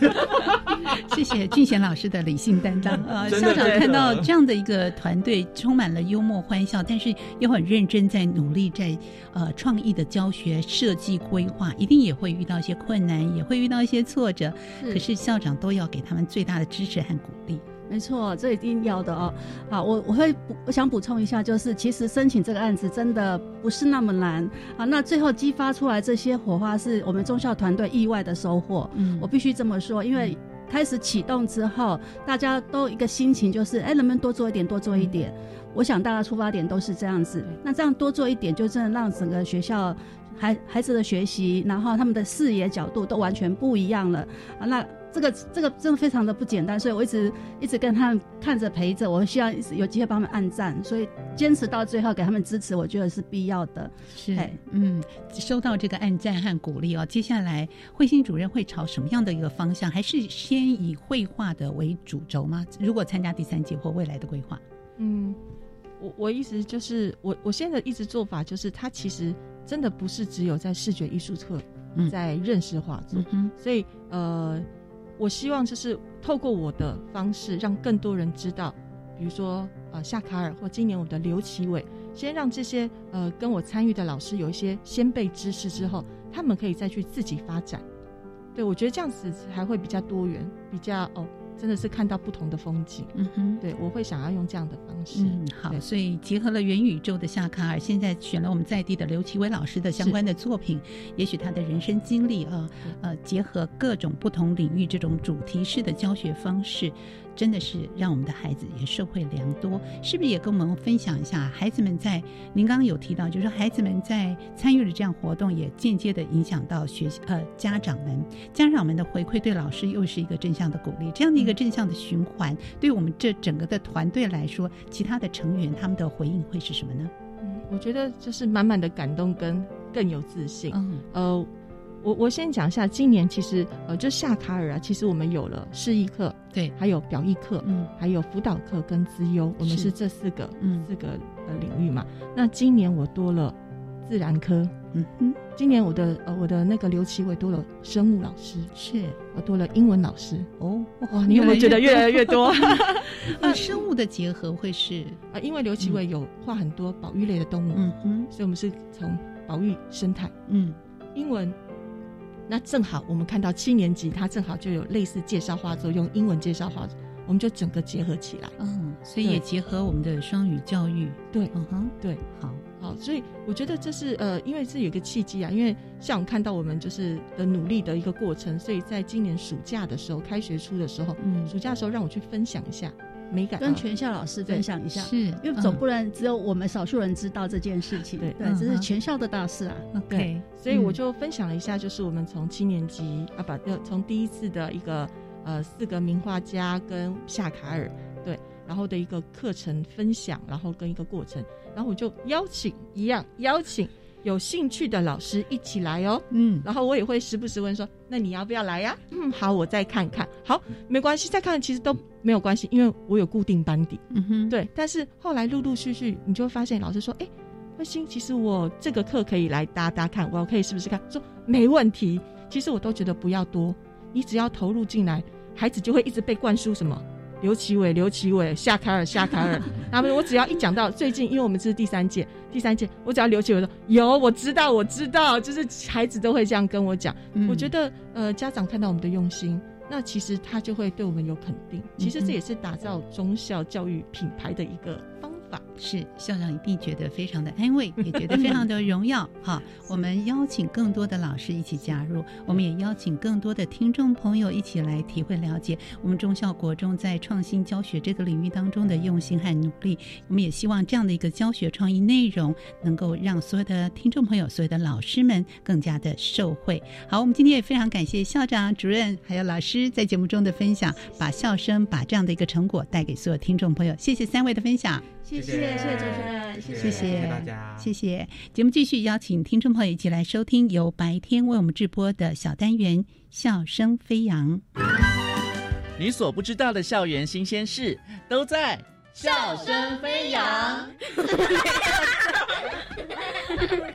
Speaker 2: 谢谢俊贤老师的理性担当。呃，校长看到这样的一个团队，充满了幽默欢笑，但是又很认真在努力在呃创意的教学设计规划，一定也会遇到一些困难，也会遇到一些挫折，可是校长都要给他们最大的支持和鼓励。
Speaker 3: 没错，这一定要的哦。好，我我会补我想补充一下，就是其实申请这个案子真的不是那么难。啊，那最后激发出来这些火花，是我们中校团队意外的收获。嗯，我必须这么说，因为开始启动之后，大家都一个心情就是，哎，能不能多做一点，多做一点？我想大家出发点都是这样子。那这样多做一点，就真的让整个学校孩孩子的学习，然后他们的视野角度都完全不一样了。啊，那。这个这个真的非常的不简单，所以我一直一直跟他们看着陪着，我希望有机会帮他们按赞，所以坚持到最后给他们支持，我觉得是必要的。
Speaker 2: 是，嗯，收到这个按赞和鼓励哦，接下来慧心主任会朝什么样的一个方向？还是先以绘画的为主轴吗？如果参加第三届或未来的规划？
Speaker 4: 嗯，我我意思就是，我我现在一直做法就是，它其实真的不是只有在视觉艺术课在认识画作，所以呃。我希望就是透过我的方式，让更多人知道，比如说呃夏卡尔或今年我的刘奇伟，先让这些呃跟我参与的老师有一些先辈知识之后，他们可以再去自己发展。对我觉得这样子还会比较多元，比较哦。真的是看到不同的风景，嗯哼，对我会想要用这样的方式。
Speaker 2: 嗯，好，所以结合了元宇宙的夏卡尔，现在选了我们在地的刘奇伟老师的相关的作品，也许他的人生经历啊，呃，结合各种不同领域这种主题式的教学方式。真的是让我们的孩子也受惠良多，是不是也跟我们分享一下？孩子们在您刚刚有提到，就是说孩子们在参与了这样活动，也间接的影响到学呃家长们，家长们的回馈对老师又是一个正向的鼓励，这样的一个正向的循环，对我们这整个的团队来说，其他的成员他们的回应会是什么呢？
Speaker 4: 嗯，我觉得就是满满的感动跟更有自信。嗯，呃。我我先讲一下，今年其实呃，就夏卡尔啊，其实我们有了示意课，
Speaker 2: 对，
Speaker 4: 还有表意课，嗯，还有辅导课跟资优，我们是这四个，嗯，四个呃领域嘛。那今年我多了自然科，嗯哼，今年我的呃我的那个刘奇伟多了生物老师，
Speaker 2: 是
Speaker 4: 我多了英文老师，
Speaker 2: 哦，
Speaker 4: 哇，你有没有觉得越来越多？
Speaker 2: 啊，生物的结合会是
Speaker 4: 啊，因为刘奇伟有画很多保育类的动物，嗯哼，所以我们是从保育生态，嗯，英文。那正好，我们看到七年级，他正好就有类似介绍画作，用英文介绍画作，我们就整个结合起来。
Speaker 2: 嗯，所以也结合我们的双语教育。
Speaker 4: 对，嗯
Speaker 2: 哼，
Speaker 4: 对，
Speaker 2: 好，
Speaker 4: 好，所以我觉得这是呃，因为是有一个契机啊，因为像我看到我们就是的努力的一个过程，所以在今年暑假的时候，开学初的时候，嗯，暑假的时候让我去分享一下。美感。
Speaker 3: 跟全校老师分享一下，
Speaker 2: 是
Speaker 3: 因为总不能只有我们少数人知道这件事情，对对，这是全校的大事啊。
Speaker 2: 对，
Speaker 4: 所以我就分享了一下，就是我们从七年级啊，把从第一次的一个呃四个名画家跟夏卡尔对，然后的一个课程分享，然后跟一个过程，然后我就邀请一样邀请。有兴趣的老师一起来哦，嗯，然后我也会时不时问说，那你要不要来呀？嗯，好，我再看看。好，没关系，再看其实都没有关系，因为我有固定班底。嗯哼，对。但是后来陆陆续续，你就会发现老师说，哎，慧心，其实我这个课可以来搭搭看，我可以是不是看？说没问题。其实我都觉得不要多，你只要投入进来，孩子就会一直被灌输什么。刘奇伟，刘奇伟，夏凯尔，夏凯尔。他们我只要一讲到最近，因为我们这是第三届，第三届，我只要刘奇伟说有，我知道，我知道，就是孩子都会这样跟我讲。我觉得，呃，家长看到我们的用心，那其实他就会对我们有肯定。其实这也是打造中校教育品牌的一个方。
Speaker 2: 是校长一定觉得非常的安慰，也觉得非常的荣耀。哈，我们邀请更多的老师一起加入，我们也邀请更多的听众朋友一起来体会了解我们中校国中在创新教学这个领域当中的用心和努力。我们也希望这样的一个教学创意内容能够让所有的听众朋友、所有的老师们更加的受惠。好，我们今天也非常感谢校长、主任还有老师在节目中的分享，把笑声、把这样的一个成果带给所有听众朋友。谢谢三位的分享。
Speaker 3: 谢谢谢谢主持人，谢
Speaker 2: 谢
Speaker 5: 大家，
Speaker 2: 谢谢。节目继续邀请听众朋友一起来收听由白天为我们直播的小单元《笑声飞扬》。
Speaker 12: 你所不知道的校园新鲜事都在《
Speaker 13: 笑声飞扬》。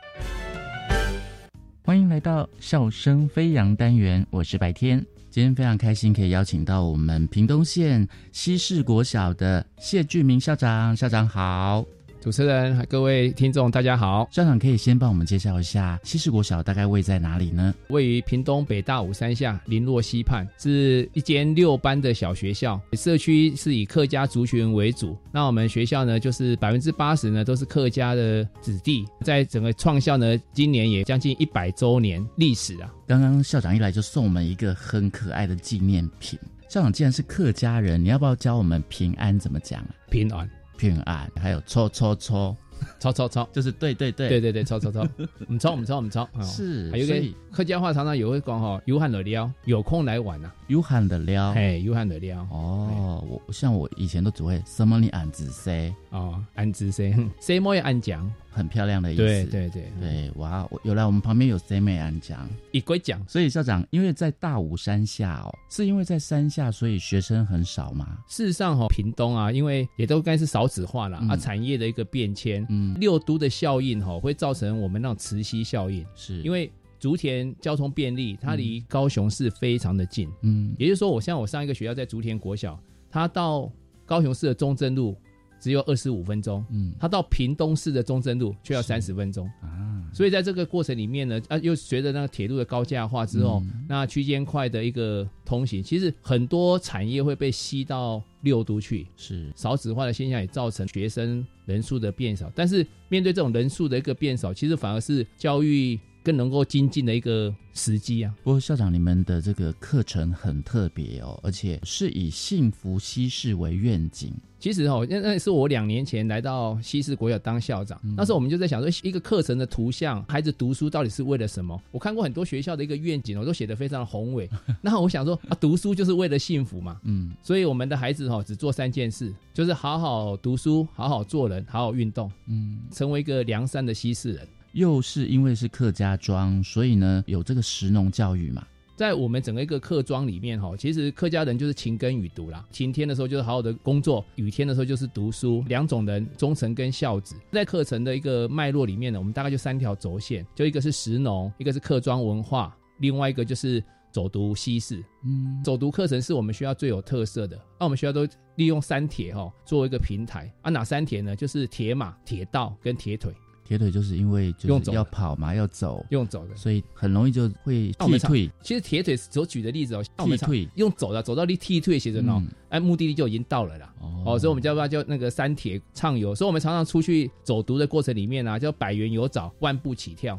Speaker 14: 欢迎来到《笑声飞扬》单元，我是白天。今天非常开心，可以邀请到我们屏东县西市国小的谢俊明校长。校长好，
Speaker 15: 主持人、各位听众，大家好。
Speaker 14: 校长可以先帮我们介绍一下西市国小大概位在哪里呢？
Speaker 15: 位于屏东北大武山下林落溪畔，是一间六班的小学校。社区是以客家族群为主。那我们学校呢，就是百分之八十呢都是客家的子弟。在整个创校呢，今年也将近一百周年历史啊。
Speaker 14: 刚刚校长一来就送我们一个很可爱的纪念品。校长既然是客家人，你要不要教我们平安怎么讲啊？
Speaker 15: 平安。
Speaker 14: 平安，还有抽抽抽，
Speaker 15: 抽抽抽，
Speaker 14: 就是对对对。
Speaker 15: 对对对，搓搓搓，我们搓我们搓我们搓，
Speaker 14: 是。
Speaker 15: 还有个客家话常常也会讲哈，有喊的撩，有空来玩呐，
Speaker 14: 有喊的撩，
Speaker 15: 嘿，有喊的撩。
Speaker 14: 哦，我像我以前都只会什么你安子 say
Speaker 15: 哦，安子 say say 莫也安讲。
Speaker 14: 很漂亮的意思，
Speaker 15: 对对对。
Speaker 14: 对，哇！有来我们旁边有 C 美安讲，
Speaker 15: 一归讲，
Speaker 14: 所以校长，因为在大武山下哦，是因为在山下，所以学生很少嘛？
Speaker 15: 事实上哈，屏东啊，因为也都该是少子化了啊，产业的一个变迁，嗯，六都的效应哈，会造成我们那种磁吸效应，
Speaker 14: 是。
Speaker 15: 因为竹田交通便利，它离高雄市非常的近，嗯，也就是说，我像我上一个学校在竹田国小，它到高雄市的中正路。只有二十五分钟，嗯，他到屏东市的中正路却要三十分钟。啊，所以在这个过程里面呢，啊，又随着那个铁路的高架化之后，那区间快的一个通行，其实很多产业会被吸到六都去，
Speaker 14: 是。
Speaker 15: 少子化的现象也造成学生人数的变少，但是面对这种人数的一个变少，其实反而是教育。更能够精进的一个时机啊！
Speaker 14: 不过校长，你们的这个课程很特别哦，而且是以幸福西式为愿景。
Speaker 15: 其实哦，那那是我两年前来到西式国小当校长，那时候我们就在想说，一个课程的图像，孩子读书到底是为了什么？我看过很多学校的一个愿景，我都写得非常的宏伟。那我想说啊，读书就是为了幸福嘛，嗯，所以我们的孩子哦只做三件事，就是好好读书，好好做人，好好运动，嗯，成为一个良善的西式人。
Speaker 14: 又是因为是客家庄，所以呢有这个食农教育嘛。
Speaker 15: 在我们整个一个客庄里面哈，其实客家人就是勤耕雨读啦。晴天的时候就是好好的工作，雨天的时候就是读书。两种人，忠诚跟孝子，在课程的一个脉络里面呢，我们大概就三条轴线，就一个是食农，一个是客庄文化，另外一个就是走读西式。嗯，走读课程是我们学校最有特色的。那我们学校都利用三铁哈作为一个平台啊，哪三铁呢？就是铁马、铁道跟铁腿。
Speaker 14: 铁腿就是因为就是要跑嘛，要走，
Speaker 15: 用走的，
Speaker 14: 所以很容易就会踢退。
Speaker 15: 其实铁腿所举的例子哦，
Speaker 14: 踢退
Speaker 15: 用走的，走到你踢退写着哦，哎，目的地就已经到了啦。哦，所以我们叫它叫那个山铁畅游？所以我们常常出去走读的过程里面啊，叫百元游找，万步起跳。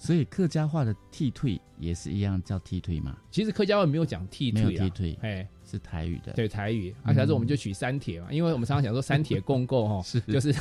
Speaker 14: 所以客家话的替退也是一样叫替退嘛？
Speaker 15: 其实客家话没有讲踢退，
Speaker 14: 没有替退，
Speaker 15: 哎，
Speaker 14: 是台语的，
Speaker 15: 对台语。而且是我们就取三铁嘛，因为我们常常讲说三铁共构哈，是就是。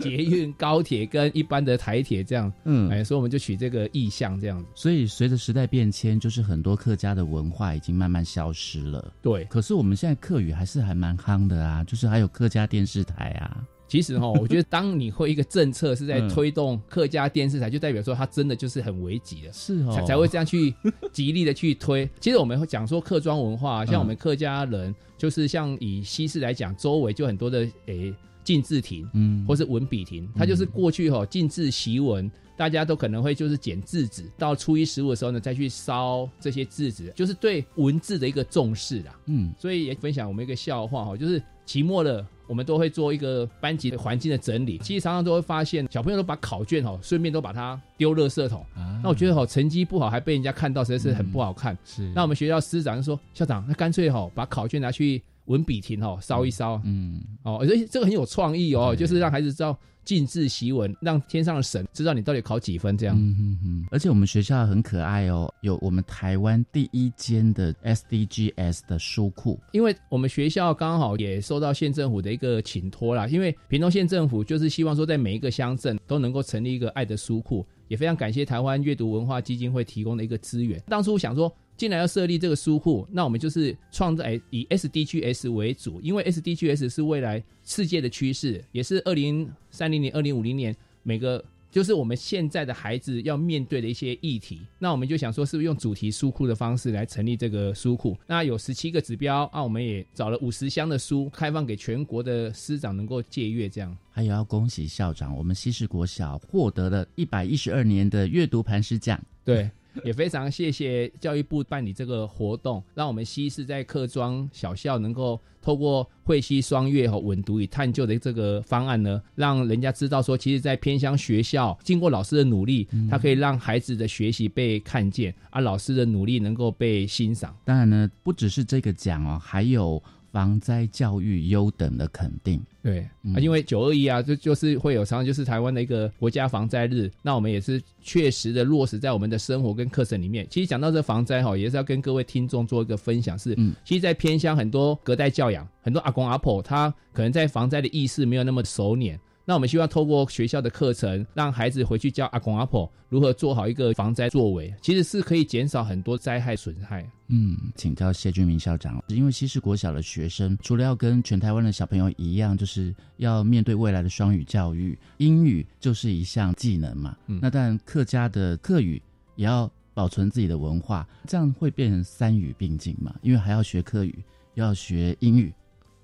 Speaker 15: 捷运、高铁跟一般的台铁这样，嗯，哎，所以我们就取这个意象这样子。
Speaker 14: 所以随着时代变迁，就是很多客家的文化已经慢慢消失了。
Speaker 15: 对，
Speaker 14: 可是我们现在客语还是还蛮夯的啊，就是还有客家电视台啊。
Speaker 15: 其实哈，我觉得当你会一个政策是在推动客家电视台，就代表说它真的就是很危急的，
Speaker 14: 是哦，
Speaker 15: 才才会这样去极力的去推。其实我们会讲说客庄文化，像我们客家人，就是像以西式来讲，周围就很多的诶。禁字亭，嗯，或是文笔亭，它就是过去哈禁字习文，大家都可能会就是剪字纸，到初一十五的时候呢，再去烧这些字纸，就是对文字的一个重视啦，嗯，所以也分享我们一个笑话哈，就是期末了，我们都会做一个班级的环境的整理，其实常常都会发现小朋友都把考卷哦，顺便都把它丢垃圾桶，那我觉得哦成绩不好还被人家看到，实在是很不好看，
Speaker 14: 是，
Speaker 15: 那我们学校师长就说校长，那干脆哦把考卷拿去。文笔亭哦，烧一烧，嗯，哦，所以这个很有创意哦，就是让孩子知道禁字习文，让天上的神知道你到底考几分这样。嗯嗯
Speaker 14: 嗯。而且我们学校很可爱哦，有我们台湾第一间的 SDGs 的书库，
Speaker 15: 因为我们学校刚好也受到县政府的一个请托啦，因为屏东县政府就是希望说在每一个乡镇都能够成立一个爱的书库，也非常感谢台湾阅读文化基金会提供的一个资源。当初想说。既然要设立这个书库，那我们就是创造以 SDGs 为主，因为 SDGs 是未来世界的趋势，也是二零三零年、二零五零年每个就是我们现在的孩子要面对的一些议题。那我们就想说，是不是用主题书库的方式来成立这个书库？那有十七个指标，那我们也找了五十箱的书，开放给全国的师长能够借阅。这样，
Speaker 14: 还有要恭喜校长，我们西市国小获得了一百一十二年的阅读磐石奖。
Speaker 15: 对。也非常谢谢教育部办理这个活动，让我们西市在客庄小校能够透过会西双月和稳读与探究的这个方案呢，让人家知道说，其实，在偏乡学校，经过老师的努力，他可以让孩子的学习被看见，而老师的努力能够被欣赏。
Speaker 14: 当然呢，不只是这个奖哦，还有。防灾教育优等的肯定，
Speaker 15: 对啊，因为九二一啊，就就是会有常常就是台湾的一个国家防灾日，那我们也是确实的落实在我们的生活跟课程里面。其实讲到这防灾哈，也是要跟各位听众做一个分享，是，嗯其实，在偏乡很多隔代教养，很多阿公阿婆，他可能在防灾的意识没有那么熟稔。那我们希望透过学校的课程，让孩子回去教阿公阿婆如何做好一个防灾作为，其实是可以减少很多灾害损害。
Speaker 14: 嗯，请教谢俊明校长，因为西式国小的学生除了要跟全台湾的小朋友一样，就是要面对未来的双语教育，英语就是一项技能嘛。嗯，那但客家的客语也要保存自己的文化，这样会变成三语并进嘛？因为还要学客语，要学英语。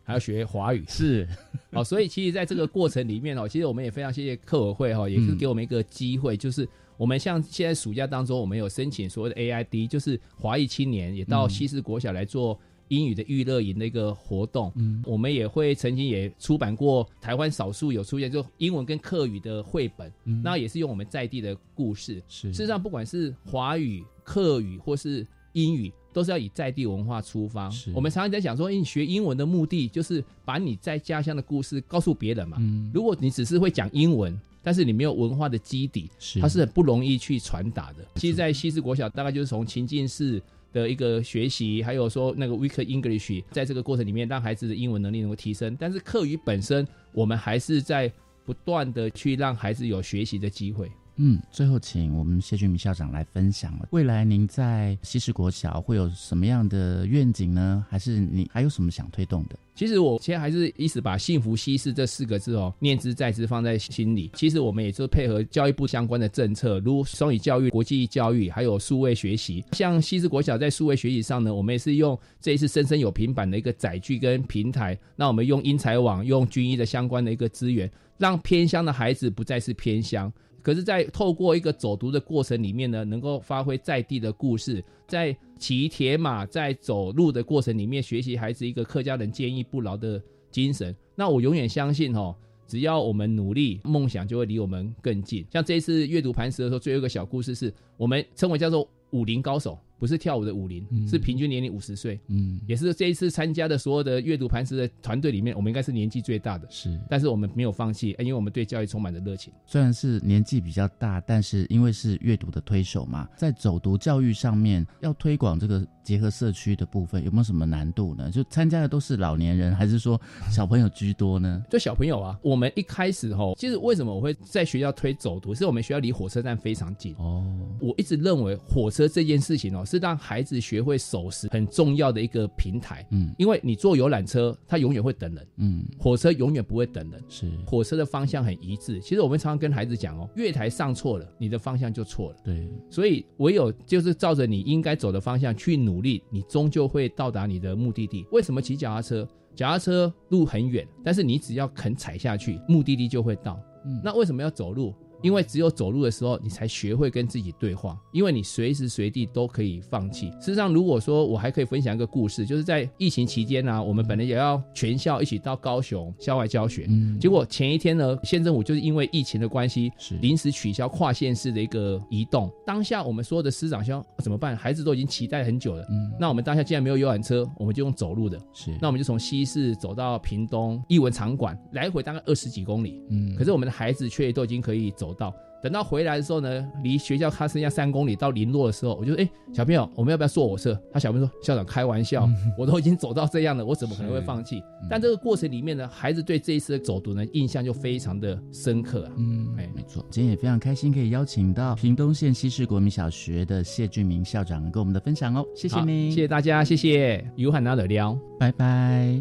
Speaker 15: 还要学华语
Speaker 14: 是，
Speaker 15: 哦，所以其实在这个过程里面哦，其实我们也非常谢谢客委会哈，也是给我们一个机会，就是我们像现在暑假当中，我们有申请所谓的 AID，就是华裔青年也到西式国小来做英语的娱乐营的一个活动。嗯，我们也会曾经也出版过台湾少数有出现就英文跟客语的绘本，嗯那也是用我们在地的故事。
Speaker 14: 是，
Speaker 15: 事实上不管是华语、客语或是英语。都是要以在地文化出发。我们常常在讲说，你学英文的目的就是把你在家乡的故事告诉别人嘛。如果你只是会讲英文，但是你没有文化的基底，它是很不容易去传达的。其实，在西式国小，大概就是从情境式的一个学习，还有说那个 Week English，在这个过程里面，让孩子的英文能力能够提升。但是课语本身，我们还是在不断的去让孩子有学习的机会。
Speaker 14: 嗯，最后请我们谢俊明校长来分享了。未来您在西式国小会有什么样的愿景呢？还是你还有什么想推动的？
Speaker 15: 其实我现在还是一直把“幸福西式”这四个字哦，念之在之，放在心里。其实我们也是配合教育部相关的政策，如双语教育、国际教育，还有数位学习。像西式国小在数位学习上呢，我们也是用这一次“深深有平板”的一个载具跟平台。那我们用英才网、用军医的相关的一个资源，让偏乡的孩子不再是偏乡。可是，在透过一个走读的过程里面呢，能够发挥在地的故事，在骑铁马、在走路的过程里面，学习孩子一个客家人坚毅不挠的精神。那我永远相信，哦，只要我们努力，梦想就会离我们更近。像这一次阅读磐石的时候，最后一个小故事是我们称为叫做武林高手。不是跳舞的舞龄，是平均年龄五十岁，嗯，也是这一次参加的所有的阅读磐石的团队里面，我们应该是年纪最大的，
Speaker 14: 是，
Speaker 15: 但是我们没有放弃，因为我们对教育充满着热情。
Speaker 14: 虽然是年纪比较大，但是因为是阅读的推手嘛，在走读教育上面要推广这个结合社区的部分，有没有什么难度呢？就参加的都是老年人，还是说小朋友居多呢？
Speaker 15: 就小朋友啊，我们一开始吼，其实为什么我会在学校推走读？是我们学校离火车站非常近哦。我一直认为火车这件事情哦。是让孩子学会守时很重要的一个平台，嗯，因为你坐游览车，它永远会等人，嗯，火车永远不会等人，
Speaker 14: 是
Speaker 15: 火车的方向很一致。其实我们常常跟孩子讲哦，月台上错了，你的方向就错了，
Speaker 14: 对，
Speaker 15: 所以唯有就是照着你应该走的方向去努力，你终究会到达你的目的地。为什么骑脚踏车？脚踏车路很远，但是你只要肯踩下去，目的地就会到。嗯，那为什么要走路？因为只有走路的时候，你才学会跟自己对话。因为你随时随地都可以放弃。事实上，如果说我还可以分享一个故事，就是在疫情期间呢，我们本来也要全校一起到高雄校外教学，嗯，结果前一天呢，县政府就是因为疫情的关系，是临时取消跨县市的一个移动。当下我们所有的师长说怎么办？孩子都已经期待很久了，嗯，那我们当下既然没有游览车，我们就用走路的，
Speaker 14: 是，
Speaker 15: 那我们就从西市走到屏东艺文场馆，来回大概二十几公里，嗯，可是我们的孩子却都已经可以走到。等到回来的时候呢，离学校还剩下三公里到林落的时候，我就哎，小朋友，我们要不要坐火车？他小朋友说：“校长开玩笑，我都已经走到这样了，我怎么可能会放弃？”但这个过程里面呢，孩子对这一次的走读呢，印象就非常的深刻啊。
Speaker 14: 嗯，哎，没错。今天也非常开心可以邀请到屏东县西市国民小学的谢俊明校长跟我们的分享哦，谢谢你，
Speaker 15: 谢谢大家，谢谢。有喊拿的撩，
Speaker 14: 拜拜。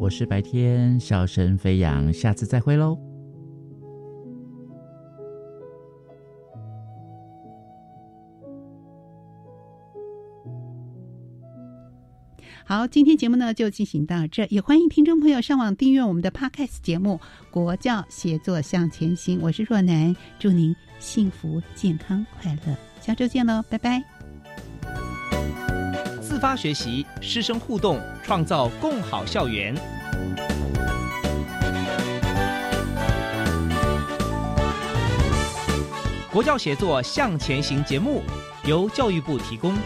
Speaker 14: 我是白天笑声飞扬，下次再会喽。
Speaker 2: 好，今天节目呢就进行到这，也欢迎听众朋友上网订阅我们的 Podcast 节目《国教协作向前行》，我是若楠，祝您幸福、健康、快乐，下周见喽，拜拜。
Speaker 1: 自发学习，师生互动，创造共好校园。国教协作向前行节目由教育部提供。